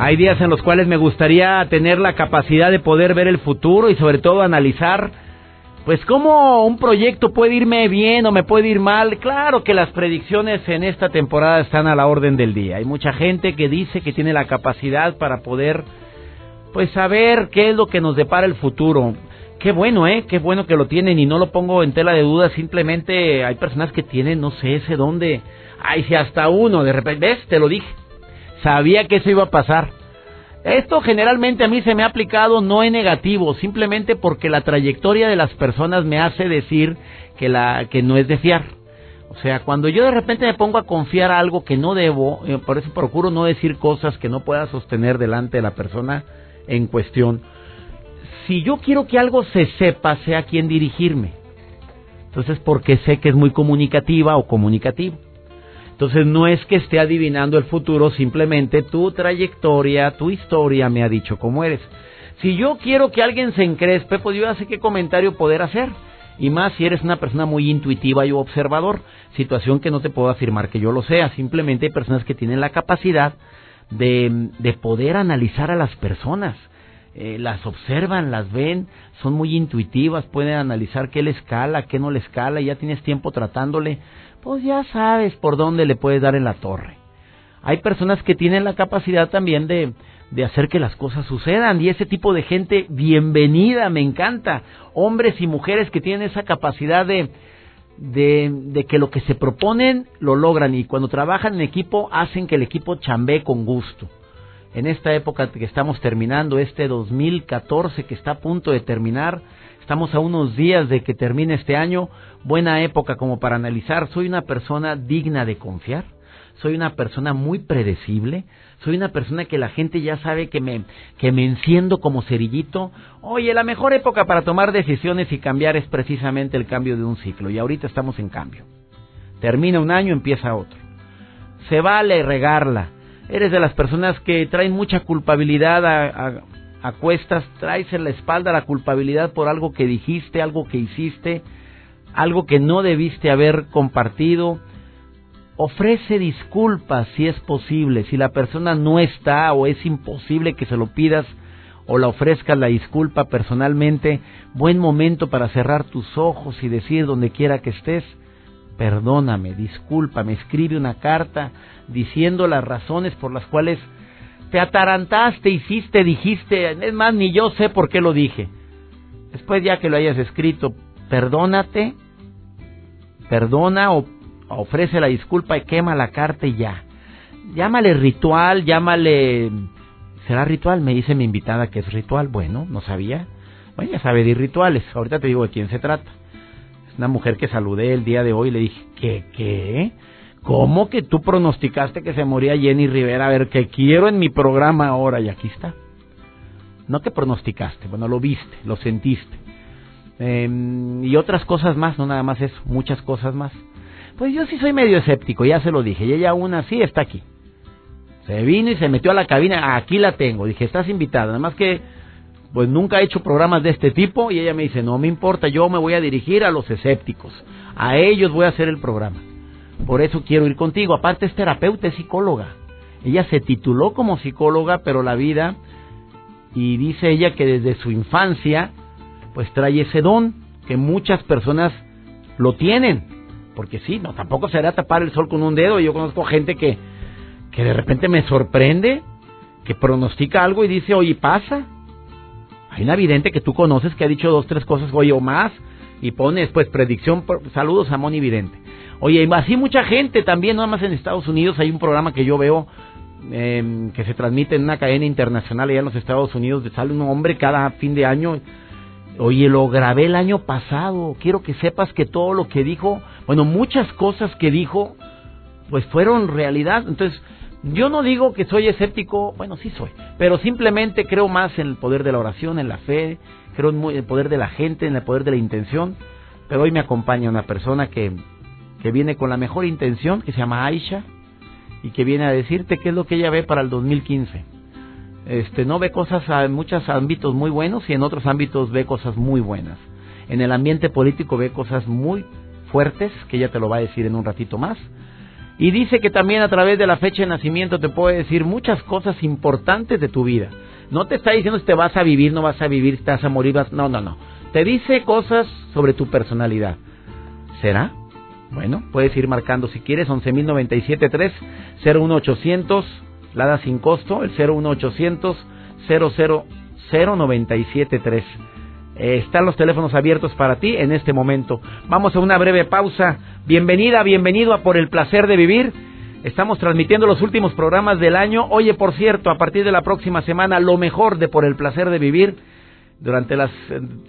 Hay días en los cuales me gustaría tener la capacidad de poder ver el futuro y sobre todo analizar, pues cómo un proyecto puede irme bien o me puede ir mal. Claro que las predicciones en esta temporada están a la orden del día. Hay mucha gente que dice que tiene la capacidad para poder, pues saber qué es lo que nos depara el futuro. Qué bueno, ¿eh? Qué bueno que lo tienen y no lo pongo en tela de duda. Simplemente hay personas que tienen, no sé, ese dónde. Ay, si hasta uno, de repente, ¿ves? Te lo dije Sabía que eso iba a pasar. Esto generalmente a mí se me ha aplicado no en negativo, simplemente porque la trayectoria de las personas me hace decir que, la, que no es de fiar. O sea, cuando yo de repente me pongo a confiar algo que no debo, eh, por eso procuro no decir cosas que no pueda sostener delante de la persona en cuestión. Si yo quiero que algo se sepa, sé a quién dirigirme. Entonces, porque sé que es muy comunicativa o comunicativo. Entonces no es que esté adivinando el futuro, simplemente tu trayectoria, tu historia me ha dicho cómo eres. Si yo quiero que alguien se encrespe, pues yo ya sé qué comentario poder hacer. Y más si eres una persona muy intuitiva y observador, situación que no te puedo afirmar que yo lo sea. Simplemente hay personas que tienen la capacidad de, de poder analizar a las personas. Eh, las observan, las ven, son muy intuitivas, pueden analizar qué le escala, qué no le escala, y ya tienes tiempo tratándole pues ya sabes por dónde le puedes dar en la torre. Hay personas que tienen la capacidad también de, de hacer que las cosas sucedan y ese tipo de gente, bienvenida, me encanta. Hombres y mujeres que tienen esa capacidad de, de, de, que lo que se proponen lo logran y cuando trabajan en equipo hacen que el equipo chambee con gusto. En esta época que estamos terminando, este 2014 que está a punto de terminar, Estamos a unos días de que termine este año, buena época como para analizar, ¿soy una persona digna de confiar? ¿Soy una persona muy predecible? ¿Soy una persona que la gente ya sabe que me, enciendo como cerillito? Oye, la mejor época para tomar decisiones y cambiar es precisamente el cambio de un ciclo, y ahorita estamos en cambio. Termina un año, empieza otro. Se vale regarla. Eres de las personas que traen mucha culpabilidad a, acuestas, traes en la espalda la culpabilidad por algo que dijiste, algo que hiciste, algo que no debiste haber compartido. Ofrece disculpas si es posible. Si la persona no está o es imposible que se lo pidas o la ofrezcas la disculpa personalmente, buen momento para cerrar tus ojos y decir donde quiera que estés, perdóname, discúlpame, escribe una carta diciendo las razones por las cuales te atarantaste, hiciste, dijiste, es más, ni yo sé por qué lo dije. Después ya que lo hayas escrito, perdónate, perdona o ofrece la disculpa y quema la carta y ya. Llámale ritual, llámale... ¿Será ritual? Me dice mi invitada que es ritual. Bueno, no sabía. Bueno, ya sabe de rituales. Ahorita te digo de quién se trata. Es una mujer que saludé el día de hoy y le dije, ¿qué? ¿Qué? ¿Cómo que tú pronosticaste que se moría Jenny Rivera? A ver, que quiero en mi programa ahora y aquí está. No que pronosticaste, bueno, lo viste, lo sentiste. Em, y otras cosas más, no nada más eso, muchas cosas más. Pues yo sí soy medio escéptico, ya se lo dije, y ella aún así está aquí. Se vino y se metió a la cabina, aquí la tengo, dije, estás invitada, nada más que pues nunca he hecho programas de este tipo y ella me dice, no me importa, yo me voy a dirigir a los escépticos, a ellos voy a hacer el programa. Por eso quiero ir contigo. Aparte es terapeuta, es psicóloga. Ella se tituló como psicóloga, pero la vida, y dice ella que desde su infancia, pues trae ese don, que muchas personas lo tienen. Porque sí, no, tampoco será tapar el sol con un dedo. Yo conozco gente que, que de repente me sorprende, que pronostica algo y dice, oye, pasa. Hay una vidente que tú conoces que ha dicho dos, tres cosas, oye, o más, y pone después predicción, saludos a Moni Vidente. Oye, así mucha gente también, nada más en Estados Unidos hay un programa que yo veo em, que se transmite en una cadena internacional allá en los Estados Unidos, sale un hombre cada fin de año. Oye, lo grabé el año pasado. Quiero que sepas que todo lo que dijo, bueno, muchas cosas que dijo, pues fueron realidad. Entonces, Yo no digo que soy escéptico, bueno, sí soy, pero simplemente creo más en el poder de la oración, en la fe, creo en el poder de la gente, en el poder de la intención. Pero hoy me acompaña una persona que, que viene con la mejor intención, que se llama Aisha, y que viene a decirte qué es lo que ella ve para el 2015. Este, no ve cosas en muchos ámbitos muy buenos y en otros ámbitos ve cosas muy buenas. En el ambiente político ve cosas muy fuertes, que ella te lo va a decir en un ratito más. Y dice que también a través de la fecha de nacimiento te puede decir muchas cosas importantes de tu vida. No te está diciendo si te vas a vivir, no vas a vivir, te vas a morir, vas... no, no, no. Te dice cosas sobre tu personalidad. ¿Será? Bueno, puedes ir marcando si quieres 11.097.3 01800 Lada sin costo, el 01800 000 Eh, están los teléfonos abiertos para ti en este momento. Vamos a una breve pausa. Bienvenida, bienvenido a Por el Placer de Vivir. Estamos transmitiendo los últimos programas del año. Oye, por cierto, a partir de la próxima semana, lo mejor de Por el Placer de Vivir. Durante las,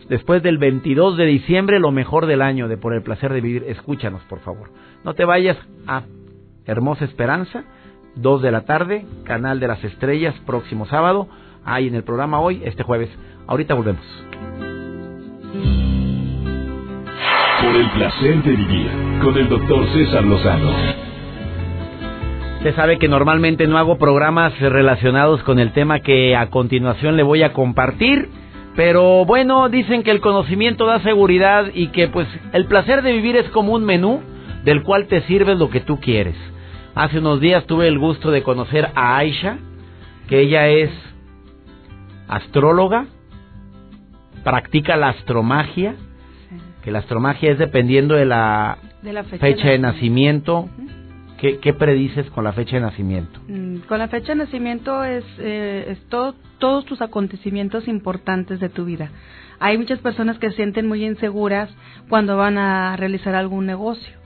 después del 22 de diciembre, lo mejor del año de Por el Placer de Vivir. Escúchanos, por favor. No te vayas a Hermosa Esperanza 2 de la tarde, Canal de las Estrellas, próximo sábado. Ahí en el programa hoy, este jueves. Ahorita volvemos. Por el placer de vivir con el doctor César Lozano. Usted sabe que normalmente no hago programas relacionados con el tema que a continuación le voy a compartir, pero bueno, dicen que el conocimiento da seguridad y que pues el placer de vivir es como un menú del cual te sirves lo que tú quieres. Hace unos días tuve el gusto de conocer a Aisha, que ella es astróloga, practica la astromagia, que la astromagia es dependiendo de la, fecha, de nacimiento. ¿Qué, predices con la fecha de nacimiento? Mm, con la fecha de nacimiento es, eh, todos tus acontecimientos importantes de tu vida. Hay muchas personas que se sienten muy inseguras cuando van a realizar algún negocio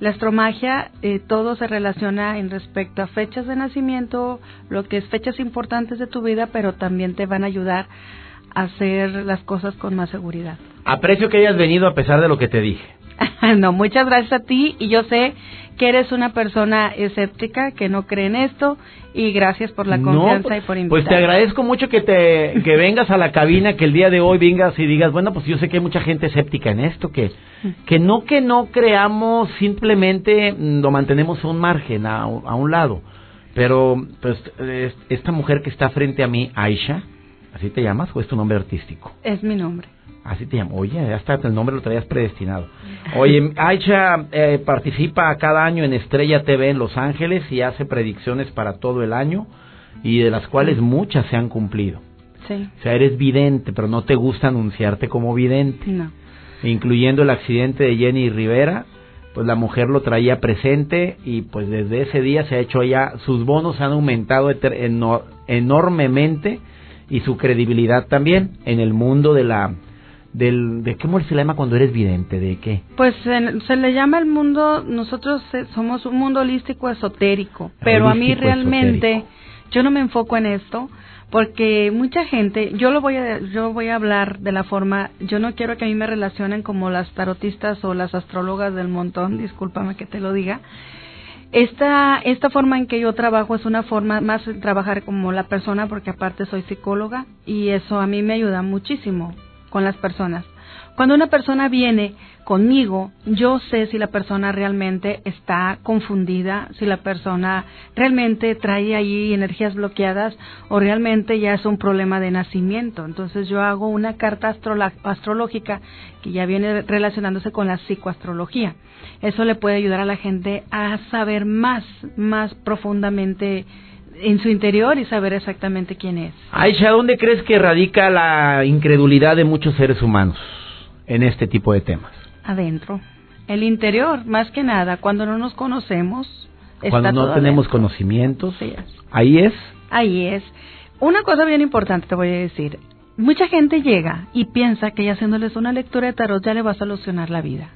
la astromagia, eh, todo se relaciona en respecto a fechas de nacimiento, lo que es fechas importantes de tu vida, pero también te van a ayudar a hacer las cosas con más seguridad. Aprecio que hayas venido a pesar de lo que te dije. no, muchas gracias a ti y yo sé que eres una persona escéptica, que no cree en esto y gracias por la confianza y por invitarme. Pues te agradezco mucho que te que vengas a la cabina, que el día de hoy vengas y digas, bueno, pues yo sé que hay mucha gente escéptica en esto, que que no que no creamos, simplemente lo mantenemos a un margen, a, a un lado. Pero pues esta mujer que está frente a mí, Aisha, ¿así te llamas o es tu nombre artístico? Es mi nombre. Así te llamo. Oye, ya está, el nombre lo traías predestinado. Oye, Aicha eh, participa cada año en Estrella TV en Los Ángeles y hace predicciones para todo el año y de las cuales muchas se han cumplido. Sí. O sea, eres vidente, pero no te gusta anunciarte como vidente. No. Incluyendo el accidente de Jenny Rivera, pues la mujer lo traía presente y pues desde ese día se ha hecho ya, sus bonos han aumentado enormemente y su credibilidad también en el mundo de la del, ¿De qué se le llama cuando eres vidente? ¿De qué? Pues se, le llama el mundo, nosotros eh, somos un mundo holístico esotérico, pero a mí realmente yo no me enfoco en esto porque mucha gente, yo lo voy a yo voy a hablar de la forma, yo no quiero que a mí me relacionen como las tarotistas o las astrólogas del montón, discúlpame que te lo diga. Esta, esta forma en que yo trabajo es una forma más de trabajar como la persona, porque aparte soy psicóloga y eso a mí me ayuda muchísimo con las personas. Cuando una persona viene conmigo, yo sé si la persona realmente está confundida, si la persona realmente trae ahí energías bloqueadas o realmente ya es un problema de nacimiento. Entonces yo hago una carta astrológica que ya viene relacionándose con la psicoastrología. Eso le puede ayudar a la gente a saber más, más profundamente en su interior y saber exactamente quién es. Aisha, ¿dónde crees que radica la incredulidad de muchos seres humanos en este tipo de temas? Adentro. El interior, más que nada, cuando no nos conocemos. Cuando no tenemos conocimientos. Ahí es. Ahí es. Una cosa bien importante te voy a decir. Mucha gente llega y piensa que ya haciéndoles una lectura de tarot ya le va a solucionar la vida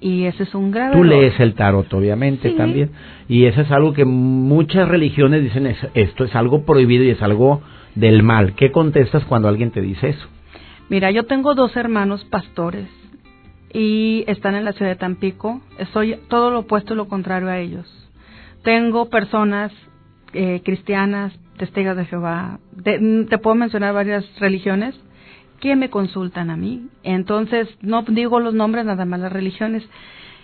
y ese es un grave Tú lees el tarot, obviamente, también. Y eso es algo que muchas religiones dicen, esto es algo prohibido y es algo del mal. ¿Qué contestas cuando alguien te dice eso? Mira, yo tengo dos hermanos pastores y están en la ciudad de Tampico. Soy todo lo opuesto y lo contrario a ellos. Tengo personas eh, cristianas, testigos de Jehová, te puedo mencionar varias religiones que me consultan a mí. Entonces, no digo los nombres, nada más las religiones.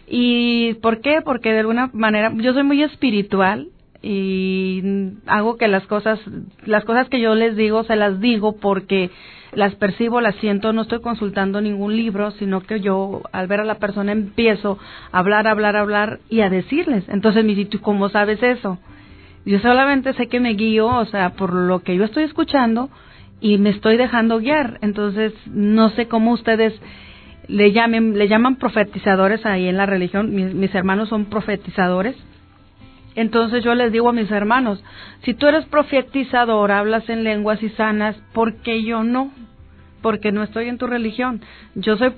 ¿Y por qué? Porque de alguna manera yo soy muy espiritual y hago que las cosas, las cosas que yo les digo, se las digo porque las percibo, las siento, no estoy consultando ningún libro, sino que yo al ver a la persona empiezo a hablar, hablar, hablar y a decirles. Entonces me ¿tú cómo sabes eso? Yo solamente sé que me guío, o sea, por lo que yo estoy escuchando y me estoy dejando guiar. Entonces, no sé cómo ustedes le llamen, le llaman profetizadores ahí en la religión. Mis, mis, hermanos son profetizadores. Entonces yo les digo a mis hermanos, si tú eres profetizador, hablas en lenguas y sanas, ¿por qué yo no? Porque no estoy en tu religión. Yo soy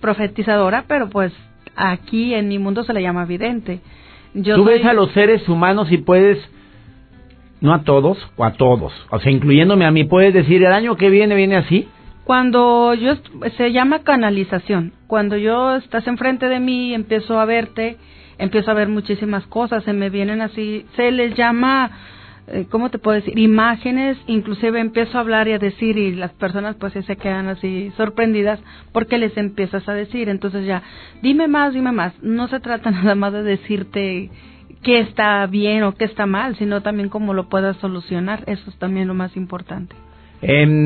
profetizadora, pero pues aquí en mi mundo se le llama vidente. Yo tú ves a los seres humanos y puedes no a todos, o a todos. O sea, incluyéndome a mí, puedes decir, el año que viene viene así. Cuando yo, se llama canalización. Cuando yo estás enfrente de mí, empiezo a verte, empiezo a ver muchísimas cosas, se me vienen así, se les llama, eh, ¿cómo te puedo decir? Imágenes, inclusive empiezo a hablar y a decir y las personas pues se quedan así sorprendidas porque les empiezas a decir. Entonces ya, dime más, dime más. No se trata nada más de decirte qué está bien o qué está mal, sino también cómo lo puedas solucionar. Eso es también lo más importante.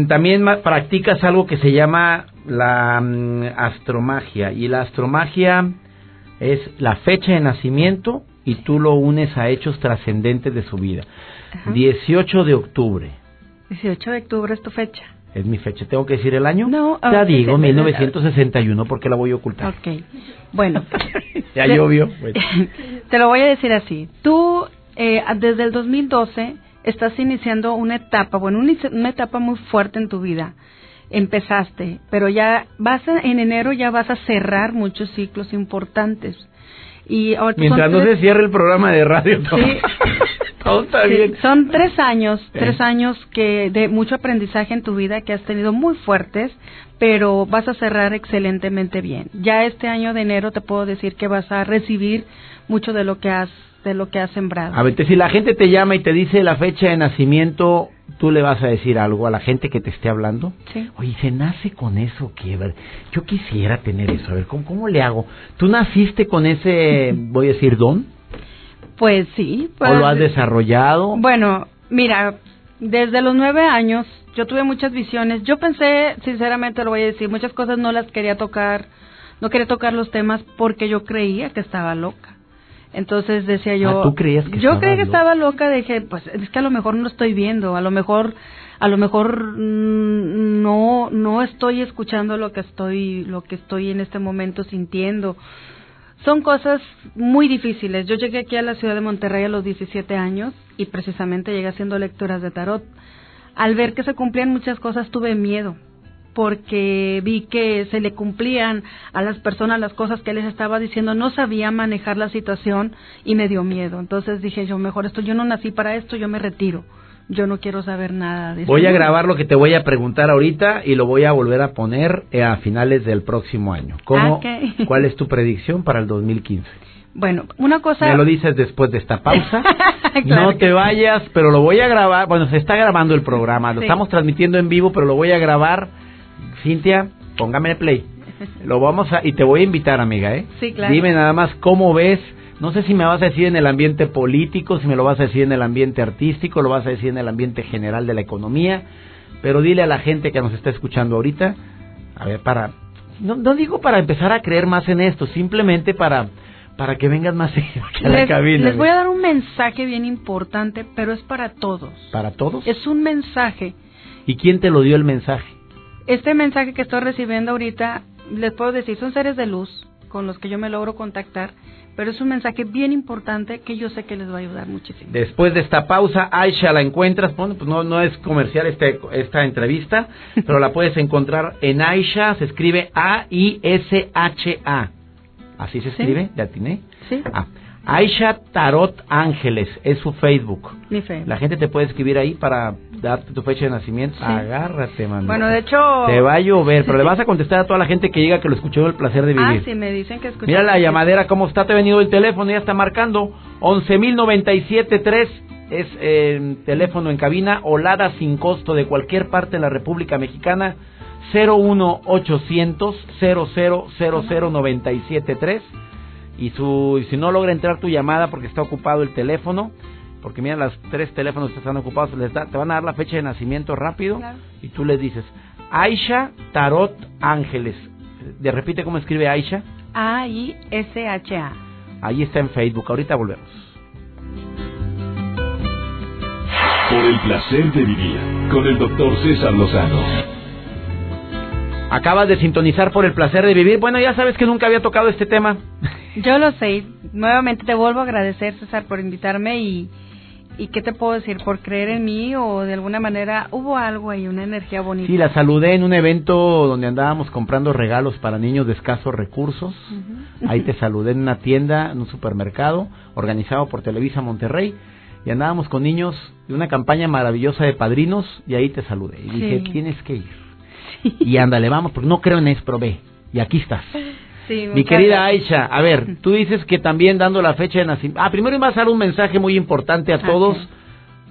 también practicas algo que se llama la mm, astromagia y la astromagia es la fecha de nacimiento y tú lo unes a hechos trascendentes de su vida. 18 de octubre. 18 de octubre es tu fecha. Es mi fecha. ¿Tengo que decir el año? No. Ya digo, 1961, porque la voy a ocultar. Ok. Bueno. ya llovió. Te lo voy a decir así. Tú, eh, desde el 2012, estás iniciando una etapa, bueno, una, etapa muy fuerte en tu vida. Empezaste, pero ya vas en enero ya vas a cerrar muchos ciclos importantes. Y Mientras no se cierre el programa de radio, todo, sí. está bien. Son tres años, tres años que de mucho aprendizaje en tu vida que has tenido muy fuertes, pero vas a cerrar excelentemente bien. Ya este año de enero te puedo decir que vas a recibir mucho de lo que has de lo que has sembrado. A ver, si la gente te llama y te dice la fecha de nacimiento, tú le vas a decir algo a la gente que te esté hablando. Sí. Oye, ¿se nace con eso? ¿Qué? Yo quisiera tener eso. A ver, ¿cómo, ¿cómo le hago? ¿Tú naciste con ese, voy a decir, don? Pues sí. Pues, ¿O lo has desarrollado? Bueno, mira, desde los nueve años yo tuve muchas visiones. Yo pensé, sinceramente lo voy a decir, muchas cosas no las quería tocar, no quería tocar los temas porque yo creía que estaba loca. Entonces decía yo, ah, ¿tú creías que yo creía que estaba loca, dije, pues es que a lo mejor no estoy viendo, a lo mejor a lo mejor mm, no no estoy escuchando lo que estoy lo que estoy en este momento sintiendo. Son cosas muy difíciles. Yo llegué aquí a la ciudad de Monterrey a los 17 años y precisamente llegué haciendo lecturas de tarot. Al ver que se cumplían muchas cosas tuve miedo porque vi que se le cumplían a las personas las cosas que les estaba diciendo, no sabía manejar la situación y me dio miedo. Entonces dije yo, mejor esto, yo no nací para esto, yo me retiro. Yo no quiero saber nada de eso. Voy a grabar lo que te voy a preguntar ahorita y lo voy a volver a poner eh, a finales del próximo año. ¿Cómo, ¿Cuál es tu predicción para el 2015? Bueno, una cosa... Me lo dices después de esta pausa. no te vayas, pero lo voy a grabar. Bueno, se está grabando el programa. Lo estamos transmitiendo en vivo, pero lo voy a grabar Cintia, póngame play. Lo vamos a y te voy a invitar, amiga, ¿eh? Sí, claro. Dime nada más cómo ves. No sé si me vas a decir en el ambiente político, si me lo vas a decir en el ambiente artístico, lo vas a decir en el ambiente general de la economía, pero dile a la gente que nos está escuchando ahorita, a ver, para no, no digo para empezar a creer más en esto, simplemente para para que vengas más a la cabina. Les voy a dar un mensaje bien importante, pero es para todos. ¿Para todos? Es un mensaje. ¿Y quién te lo dio el mensaje? Este mensaje que estoy recibiendo ahorita, les puedo decir, son seres de luz con los que yo me logro contactar, pero es un mensaje bien importante que yo sé que les va a ayudar muchísimo. Después de esta pausa, Aisha la encuentras, bueno, pues no, no es comercial este, esta entrevista, pero la puedes encontrar en Aisha, se escribe A-I-S-H-A. Así se escribe, ¿ya atiné? Sí. Ah, Aisha Tarot Ángeles es su Facebook. Mi Facebook. La gente te puede escribir ahí para darte tu fecha de nacimiento. Agárrate, mano. Bueno, de hecho... Te va a llover, pero le vas a contestar a toda la gente que llega que lo escuchó el placer de vivir. Ah, sí, me dicen que escuchó. Mira la llamadera, cómo está, te ha venido el teléfono, ya está marcando 11.097.3. es el teléfono en cabina o Lada sin costo de cualquier parte de la República Mexicana 01800 0000973 y su y si no logra entrar tu llamada porque está ocupado el teléfono porque mira los tres teléfonos que están ocupados te van a dar la fecha de nacimiento rápido y tú les dices Aisha Tarot Ángeles. De repite cómo escribe Aisha. A I S H A. Ahí está en Facebook. Ahorita volvemos. Por el placer de vivir con el doctor César Lozano. Acabas de sintonizar por el placer de vivir. Bueno, ya sabes que nunca había tocado este tema. Yo lo sé. Nuevamente te vuelvo a agradecer, César, por invitarme y, y qué te puedo decir, por creer en mí o de alguna manera hubo algo ahí, una energía bonita. Sí, la saludé en un evento donde andábamos comprando regalos para niños de escasos recursos. Ahí te saludé en una tienda, en un supermercado, organizado por Televisa Monterrey. Y andábamos con niños de una campaña maravillosa de padrinos y ahí te saludé. Y dije, tienes que ir. Y ándale, vamos, porque no creo en Espro, ve. Y aquí estás. Mi querida Aisha, a ver, tú dices que también dando la fecha de nacimiento. Ah, primero iba a dar un mensaje muy importante a todos.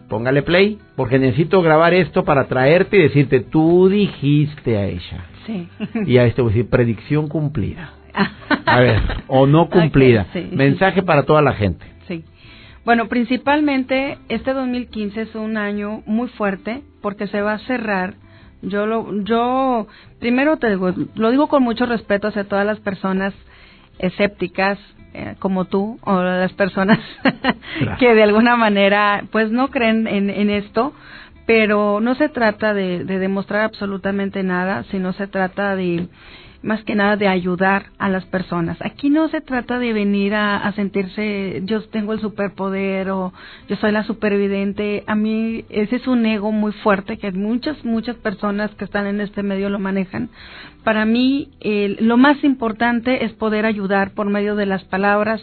Póngale play, porque necesito grabar esto para traerte y decirte, tú dijiste Aisha. Sí. Y a esto voy a decir, predicción cumplida. A ver, o no cumplida. Mensaje para toda la gente. Sí. Bueno, principalmente este 2015 es un año muy fuerte porque se va a cerrar yo lo, yo primero te digo, lo digo con mucho respeto hacia todas las personas escépticas eh, como tú o las personas que de alguna manera pues no creen en, en esto, pero no se trata de, de demostrar absolutamente nada, sino se trata de más que nada de ayudar a las personas. Aquí no se trata de venir a, sentirse yo tengo el superpoder o yo soy la supervidente. A mí ese es un ego muy fuerte que muchas, muchas personas que están en este medio lo manejan. Para mí lo más importante es poder ayudar por medio de las palabras,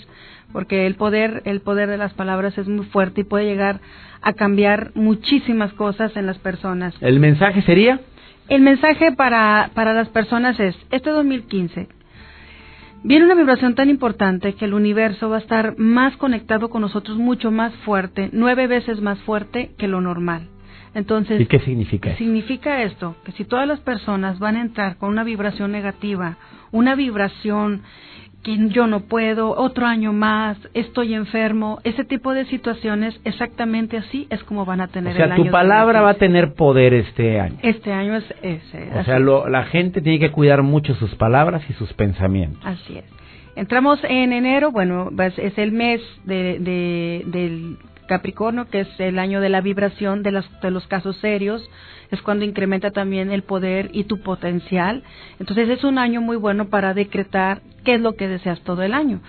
porque el poder, el poder de las palabras es muy fuerte y puede llegar a cambiar muchísimas cosas en las personas. ¿El mensaje sería? El mensaje para, para las personas es, este 2015 viene una vibración tan importante que el universo va a estar más conectado con nosotros, mucho más fuerte, nueve veces más fuerte que lo normal. Entonces, ¿Y qué significa? Significa esto, que si todas las personas van a entrar con una vibración negativa, una vibración que yo no puedo, otro año más, estoy enfermo, ese tipo de situaciones, exactamente así es como van a tener o sea, tu palabra va a tener poder este año. Este año es ese. O sea, la gente tiene que cuidar mucho sus palabras y sus pensamientos. Así es. Entramos en enero, bueno, pues, es el mes de, de, del Capricornio, que es el año de la vibración de, las, de los casos serios, es cuando incrementa también el poder y tu potencial. Entonces es un año muy bueno para decretar qué es lo que deseas todo el año.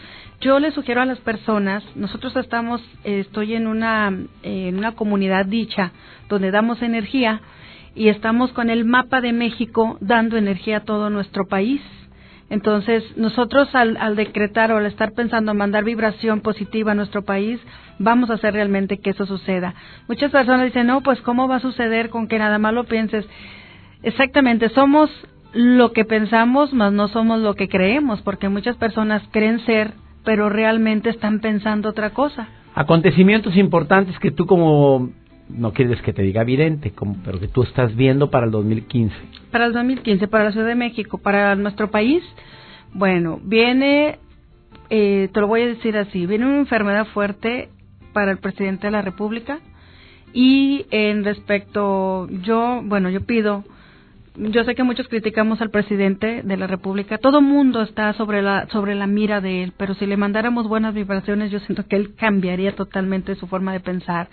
Yo le sugiero a las personas, nosotros estamos, estoy en una, en una comunidad dicha donde damos energía y estamos con el mapa de México dando energía a todo nuestro país. Entonces, nosotros al, al, decretar o al estar pensando en mandar vibración positiva a nuestro país, vamos a hacer realmente que eso suceda. Muchas personas dicen, no, pues ¿cómo va a suceder con que nada más lo pienses? Exactamente, somos lo que pensamos, más no somos lo que creemos, porque muchas personas creen ser, pero realmente están pensando otra cosa. Acontecimientos importantes que tú como no quieres que te diga evidente, como, pero que tú estás viendo para el 2015. Para el 2015, para la Ciudad de México, para nuestro país, bueno, viene, eh, te lo voy a decir así, viene una enfermedad fuerte para el presidente de la República y en respecto, yo, bueno, yo pido yo sé que muchos criticamos al presidente de la República. Todo mundo está sobre la sobre la mira de él, pero si le mandáramos buenas vibraciones, yo siento que él cambiaría totalmente su forma de pensar.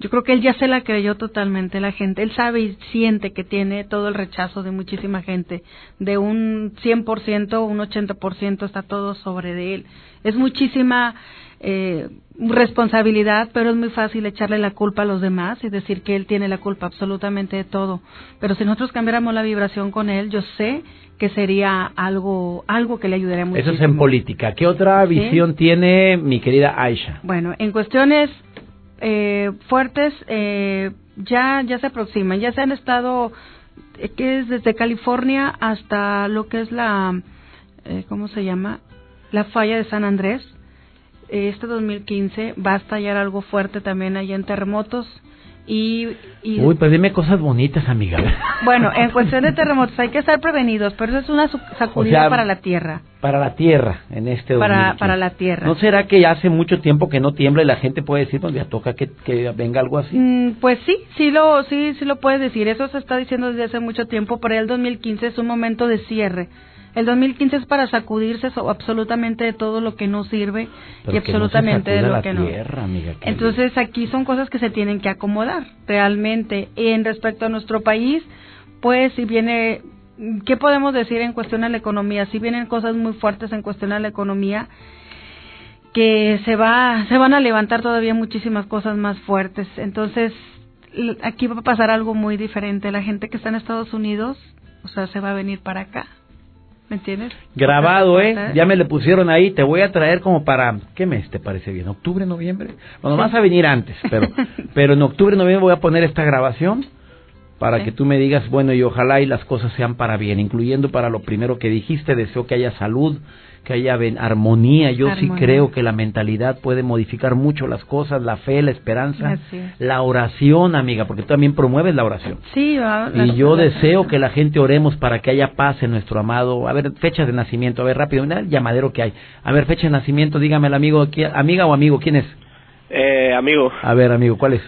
Yo creo que él ya se la creyó totalmente la gente. Él sabe y siente que tiene todo el rechazo de muchísima gente. De un 100%, un 80% está todo sobre de él. Es muchísima eh, responsabilidad, pero es muy fácil echarle la culpa a los demás y decir que él tiene la culpa absolutamente de todo. Pero si nosotros cambiáramos la vibración con él, yo sé que sería algo algo que le ayudaría mucho. Eso es en política. ¿Qué otra visión tiene mi querida Aisha? Bueno, en cuestiones eh, fuertes eh, ya ya se aproximan, ya se han estado eh, que es desde California hasta lo que es la eh, ¿cómo se llama? La falla de San Andrés este 2015 va a estallar algo fuerte también allá en terremotos y, Uy, pues dime cosas bonitas, amiga. Bueno, en cuestión de terremotos hay que estar prevenidos, pero eso es una sacudida para la tierra. Para la tierra, en este para, para la tierra. ¿No será que ya hace mucho tiempo que no tiembla y la gente puede decir, pues ya toca que, que venga algo así? Mm, pues sí, sí lo, sí, sí lo puedes decir. Eso se está diciendo desde hace mucho tiempo, pero el 2015 es un momento de cierre el 2015 es para sacudirse absolutamente de todo lo que no sirve y absolutamente de lo que no. Entonces aquí son cosas que se tienen que acomodar realmente. En respecto a nuestro país, pues si viene, ¿qué podemos decir en cuestión a la economía? Si vienen cosas muy fuertes en cuestión a la economía, que se va, se van a levantar todavía muchísimas cosas más fuertes. Entonces aquí va a pasar algo muy diferente. La gente que está en Estados Unidos, o sea, se va a venir para acá ¿Me entiendes? Grabado, ¿eh? Ya me le pusieron ahí. Te voy a traer como para. ¿Qué mes te parece bien? ¿Octubre, noviembre? Bueno, vas a venir antes, pero, pero en octubre, noviembre voy a poner esta grabación para que tú me digas, bueno, y ojalá y las cosas sean para bien, incluyendo para lo primero que dijiste, deseo que haya salud, que haya armonía. Yo sí creo que la mentalidad puede modificar mucho las cosas, la fe, la esperanza, la oración, amiga, porque tú también promueves la oración. Sí, y yo deseo que la gente oremos para que haya paz en nuestro amado. A ver, fechas de nacimiento, a ver, rápido, mira el llamadero que hay. A ver, fecha de nacimiento, dígame el amigo, amiga o amigo, ¿quién es? Eh, amigo. A ver, amigo, ¿cuál es?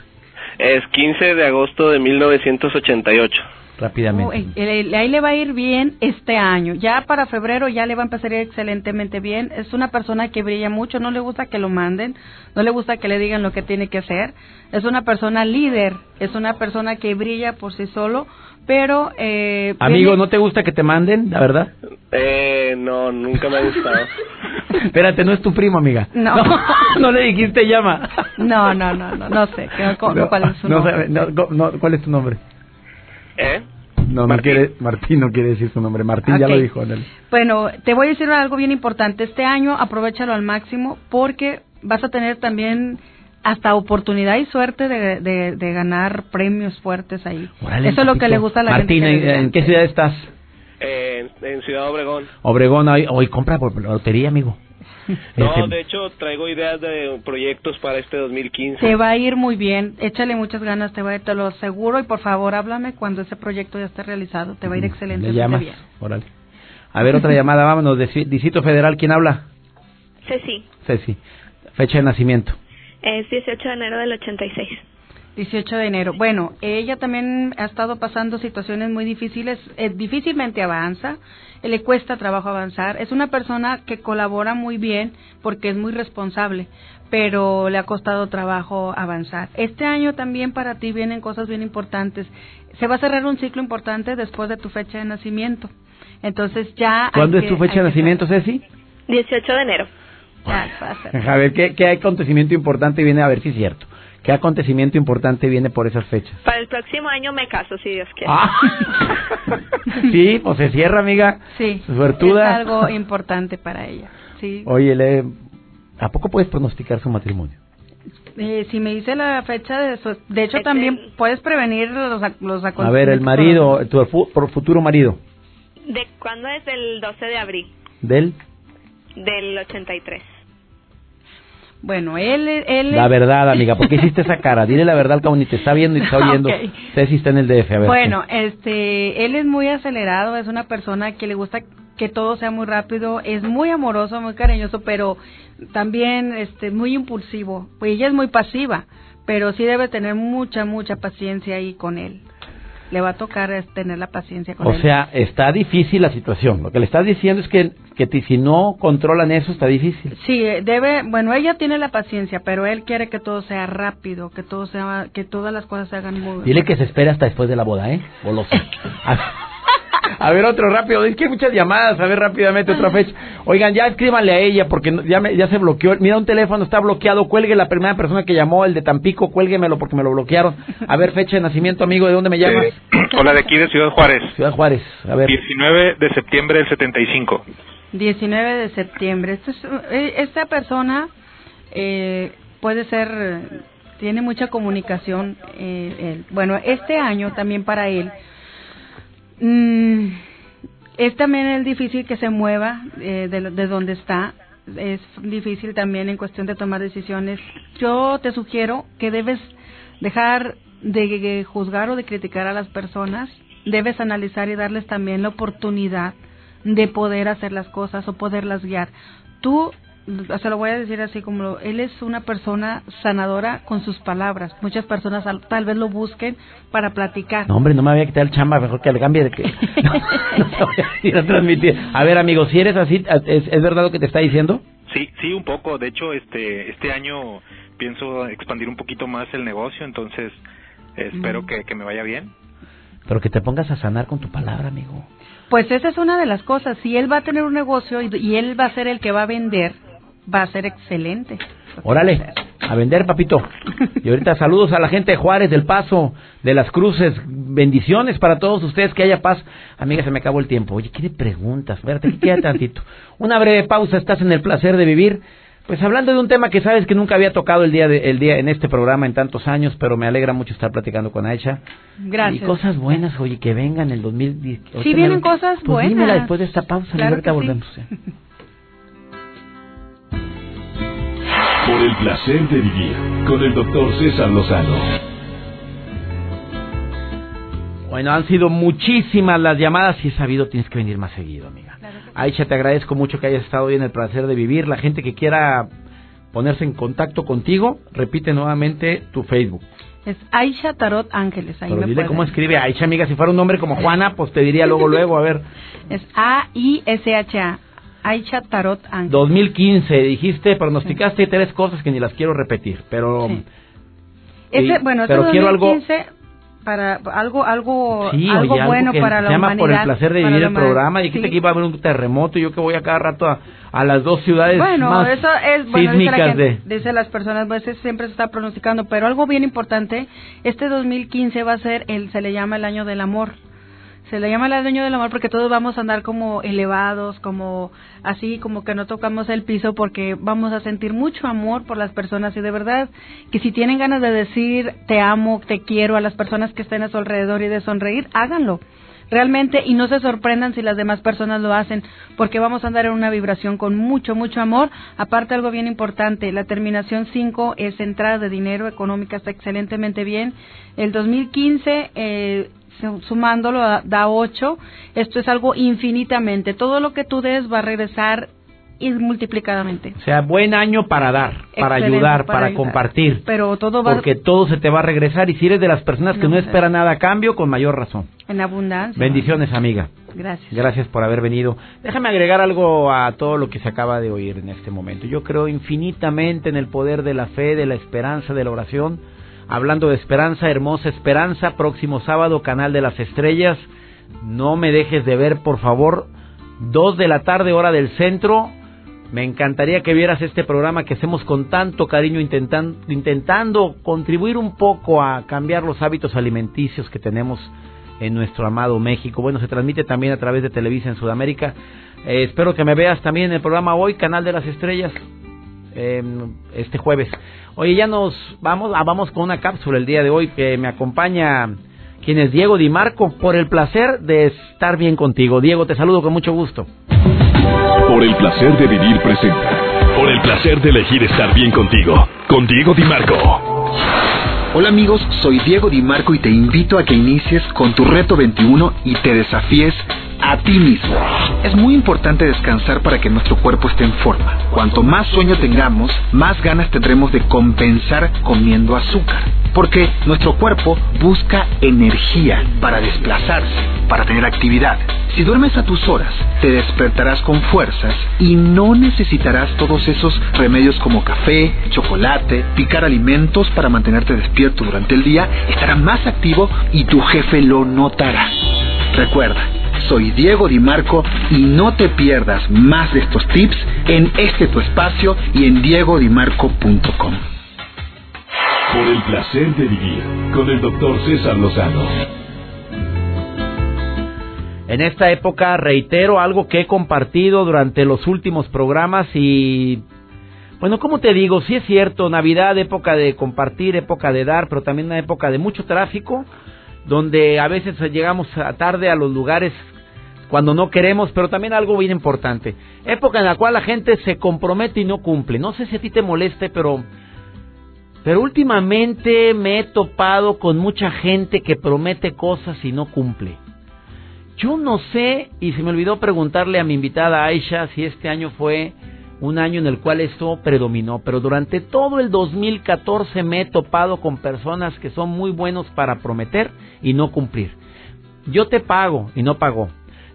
Es 15 de agosto de 1988 rápidamente. ahí le va a ir bien este año. Ya para febrero ya le va a empezar a ir excelentemente bien. Es una persona que brilla mucho, no le gusta que lo manden, no le gusta que le digan lo que tiene que hacer. Es una persona líder, es una persona que brilla por sí solo, pero... Eh, Amigo, ¿no te gusta que te manden, la verdad? Eh, no, nunca me ha gustado. Espérate, no es tu primo, amiga. No. No, le dijiste llama. No, no, no, no, no sé. ¿Cuál es su nombre? ¿Cuál es tu nombre? ¿Eh? No, no quiere, Martín no quiere decir su nombre. Martín ya lo dijo. En Bueno, te voy a decir algo bien importante. Este año aprovechalo al máximo porque vas a tener también hasta oportunidad y suerte de, de, ganar premios fuertes ahí. Eso es lo que le gusta a la gente. Martín, ¿en qué ciudad estás? en Ciudad Obregón. Obregón, hoy, hoy compra por lotería, amigo. No, este, de hecho traigo ideas de proyectos para este 2015. Te va a ir muy bien, échale muchas ganas, te va a ir, te lo aseguro y por favor háblame cuando ese proyecto ya esté realizado, te va a ir excelente. bien. A ver otra llamada, vámonos, Distrito Federal, ¿quién habla? Ceci. Ceci. Fecha de nacimiento. Es 18 de enero del 86. 18 de enero. Bueno, ella también ha estado pasando situaciones muy difíciles, eh, difícilmente avanza, le cuesta trabajo avanzar. Es una persona que colabora muy bien porque es muy responsable, pero le ha costado trabajo avanzar. Este año también para ti vienen cosas bien importantes. Se va a cerrar un ciclo importante después de tu fecha de nacimiento. Entonces ya... ¿Cuándo es tu fecha de nacimiento, Ceci? 18 de enero. A ver, ¿qué, ¿qué acontecimiento importante viene a ver si es cierto? ¿Qué acontecimiento importante viene por esas fechas? Para el próximo año me caso, si Dios quiere. Ah. sí, pues se cierra, amiga. Sí. Suertuda. Es algo importante para ella. Sí. Oye, le, ¿a poco puedes pronosticar su matrimonio? Eh, si me dice la fecha de su, de hecho también puedes prevenir los, los acontecimientos. A ver, el marido, tu futuro marido. ¿De cuándo es? el 12 de abril. ¿Del? Del 83. Bueno, él, él... La verdad, amiga, ¿por qué hiciste esa cara? Dile la verdad, como ni te está viendo y te está oyendo. okay. si está en el DF, a ver. Bueno, este, él es muy acelerado, es una persona que le gusta que todo sea muy rápido, es muy amoroso, muy cariñoso, pero también este, muy impulsivo. Pues ella es muy pasiva, pero sí debe tener mucha, mucha paciencia ahí con él le va a tocar tener la paciencia con o él. O sea, está difícil la situación. Lo que le estás diciendo es que, que si no controlan eso, está difícil. Sí, debe, bueno, ella tiene la paciencia, pero él quiere que todo sea rápido, que todo sea, que todas las cosas se hagan muy Dile que se espera hasta después de la boda, ¿eh? Goloso. A ver, otro rápido. Es que hay muchas llamadas. A ver, rápidamente otra fecha. Oigan, ya escríbanle a ella porque ya, me, ya se bloqueó. Mira, un teléfono está bloqueado. Cuelgue la primera persona que llamó, el de Tampico. Cuélguemelo porque me lo bloquearon. A ver, fecha de nacimiento, amigo. ¿De dónde me llamas? hola, de aquí de Ciudad Juárez. Ciudad Juárez. A ver. 19 de septiembre del 75. 19 de septiembre. Esta, eh, esta persona eh, puede ser tiene mucha comunicación. Eh, bueno, este año también para él Mm, es también el difícil que se mueva eh, de, de, donde está. es difícil también en cuestión de tomar decisiones. Yo te sugiero que debes dejar de juzgar o de criticar a las personas, debes analizar y darles también la oportunidad de poder hacer las cosas o poderlas guiar. Tú se lo voy a decir así como él es una persona sanadora con sus palabras. Muchas personas tal vez lo busquen para platicar. No, hombre, no me voy a quitar el chamba, mejor que le cambie de que no, voy a, transmitir. A ver, amigo, si eres así, ¿es, verdad lo que te está diciendo? Sí, sí, un poco. De hecho, este este año pienso expandir un poquito más el negocio, entonces espero mm. que, que me vaya bien. Pero que te pongas a sanar con tu palabra, amigo. Pues esa es una de las cosas. Si él va a tener un negocio y, él va a ser el que va a vender, va a ser excelente. Órale, a vender, papito. Y ahorita saludos a la gente de Juárez, del Paso, de las Cruces. Bendiciones para todos ustedes, que haya paz. Amiga, se me acabó el tiempo. Oye, ¿qué preguntas? Espérate, queda tantito. Una breve pausa, estás en el placer de vivir. Pues hablando de un tema que sabes que nunca había tocado el día, de, el día en este programa en tantos años, pero me alegra mucho estar platicando con Aisha. Gracias. Y cosas buenas, oye, que vengan el 2010. Sí, vienen cosas pues buenas. Dímela después de esta pausa, claro ahorita volvemos. Por el placer de vivir con el doctor César Lozano. Bueno, han sido muchísimas las llamadas y he sabido tienes que venir más seguido, amiga. Aisha, te agradezco mucho que hayas estado hoy en el placer de vivir. La gente que quiera ponerse en contacto contigo, repite nuevamente tu Facebook. Es Aisha Tarot Ángeles. Ahí Pero dile cómo escribe Aisha, amiga. Si fuera un nombre como Juana, pues te diría luego, luego, a ver. Es A-I-S-H-A. Aisha Tarot Ángeles. 2015, dijiste, pronosticaste tres cosas que ni las quiero repetir, pero... bueno, pero quiero algo para algo algo algo bueno para la llama por el placer de vivir el programa. Dijiste que iba a haber un terremoto y yo que voy a cada rato a, las dos ciudades bueno, eso es, bueno, dice, dice las personas, pues siempre se está pronosticando, pero algo bien importante, este 2015 va a ser el se le llama el año del amor. Se le llama el año del amor porque todos vamos a andar como elevados, como así, como que no tocamos el piso porque vamos a sentir mucho amor por las personas y de verdad que si tienen ganas de decir te amo, te quiero a las personas que estén a su alrededor y de sonreír, háganlo realmente y no se sorprendan si las demás personas lo hacen, porque vamos a andar en una vibración con mucho, mucho amor. Aparte, algo bien importante, la terminación 5 es entrada de dinero económica, está excelentemente bien. El 2015 eh, sumándolo da 8. Esto es algo infinitamente. Todo lo que tú des va a regresar y multiplicadamente. O sea, buen año para dar, para ayudar, para, compartir. Pero todo va Porque todo se te va a regresar y si eres de las personas que no, espera nada a cambio, con mayor razón. En abundancia. Bendiciones, amiga. Gracias. Gracias por haber venido. Déjame agregar algo a todo lo que se acaba de oír en este momento. Yo creo infinitamente en el poder de la fe, de la esperanza, de la oración hablando de esperanza, hermosa esperanza, próximo sábado, Canal de las Estrellas. No me dejes de ver, por favor, dos de la tarde, hora del centro. Me encantaría que vieras este programa que hacemos con tanto cariño intentando, intentando contribuir un poco a cambiar los hábitos alimenticios que tenemos en nuestro amado México. Bueno, se transmite también a través de Televisa en Sudamérica. Eh, espero que me veas también en el programa hoy, Canal de las Estrellas, eh, este jueves. Oye, ya nos vamos, ah, vamos con una cápsula el día de hoy que me acompaña quien es Diego Di Marco por el placer de estar bien contigo. Diego, te saludo con mucho gusto. Por el placer de vivir presenta. Por el placer de elegir estar bien contigo. Con Diego Di Marco. Hola amigos, soy Diego Di Marco y te invito a que inicies con tu reto 21 y te desafíes a ti mismo. Es muy importante descansar para que nuestro cuerpo esté en forma. Cuanto más sueño tengamos, más ganas tendremos de compensar comiendo azúcar. Porque nuestro cuerpo busca energía para desplazarse, para tener actividad. Si duermes a tus horas, te despertarás con fuerzas y no necesitarás todos esos remedios como café, chocolate, picar alimentos para mantenerte despierto durante el día. Estarás más activo y tu jefe lo notará. Recuerda, soy Diego Di Marco y no te pierdas más de estos tips en este tu espacio y en diegodimarco.com. Por el placer de vivir con el doctor César Lozano. En esta época reitero algo que he compartido durante los últimos programas y bueno, ¿cómo te digo? Sí es cierto, Navidad, época de compartir, época de dar, pero también una época de mucho tráfico, donde a veces llegamos tarde a los lugares cuando no queremos, pero también algo bien importante. Época en la cual la gente se compromete y no cumple. No sé si a ti te moleste, pero pero últimamente me he topado con mucha gente que promete cosas y no cumple. Yo no sé, y se me olvidó preguntarle a mi invitada Aisha si este año fue un año en el cual esto predominó, pero durante todo el 2014 me he topado con personas que son muy buenos para prometer y no cumplir. Yo te pago y no pagó.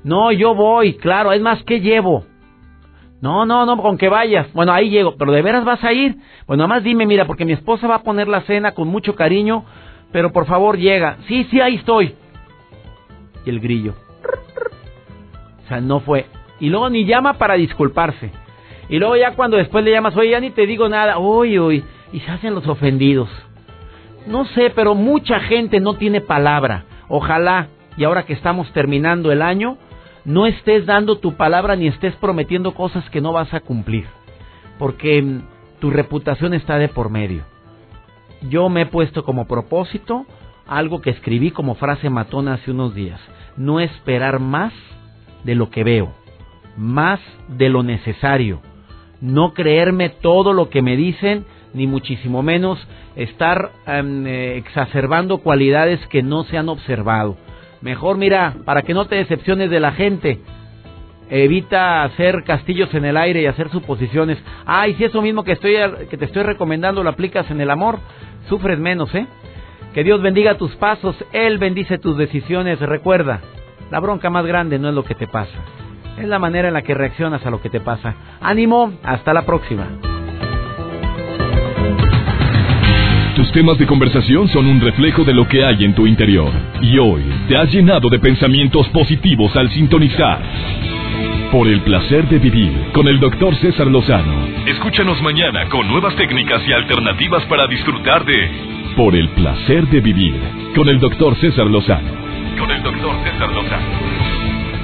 No, yo voy, claro, es más que llevo. No, no, no, con que vayas. Bueno, ahí llego, pero ¿de veras vas a ir? Bueno, nada más dime, mira, porque mi esposa va a poner la cena con mucho cariño, pero por favor llega. Sí, sí, ahí estoy. Y el grillo. O sea, no fue. Y luego ni llama para disculparse. Y luego ya cuando después le llamas, oye, ya ni te digo nada, uy, uy, y se hacen los ofendidos. No sé, pero mucha gente no tiene palabra. Ojalá, y ahora que estamos terminando el año, no estés dando tu palabra ni estés prometiendo cosas que no vas a cumplir. Porque mm, tu reputación está de por medio. Yo me he puesto como propósito algo que escribí como frase matona hace unos días. No esperar más de lo que veo, más de lo necesario. No creerme todo lo que me dicen, ni muchísimo menos estar em, eh, exacerbando cualidades que no se han observado. Mejor mira, para que no te decepciones de la gente, evita hacer castillos en el aire y hacer suposiciones. Ay, y si eso mismo que, estoy, que te estoy recomendando lo aplicas en el amor, sufres menos, ¿eh? Que Dios bendiga tus pasos, Él bendice tus decisiones. Recuerda, la bronca más grande no es lo que te pasa, es la manera en la que reaccionas a lo que te pasa. Ánimo, hasta la próxima. Tus temas de conversación son un reflejo de lo que hay en tu interior. Y hoy te has llenado de pensamientos positivos al sintonizar. Por el placer de vivir con el doctor César Lozano. Escúchanos mañana con nuevas técnicas y alternativas para disfrutar de Por el placer de vivir con el doctor César Lozano con el doctor César Lozano.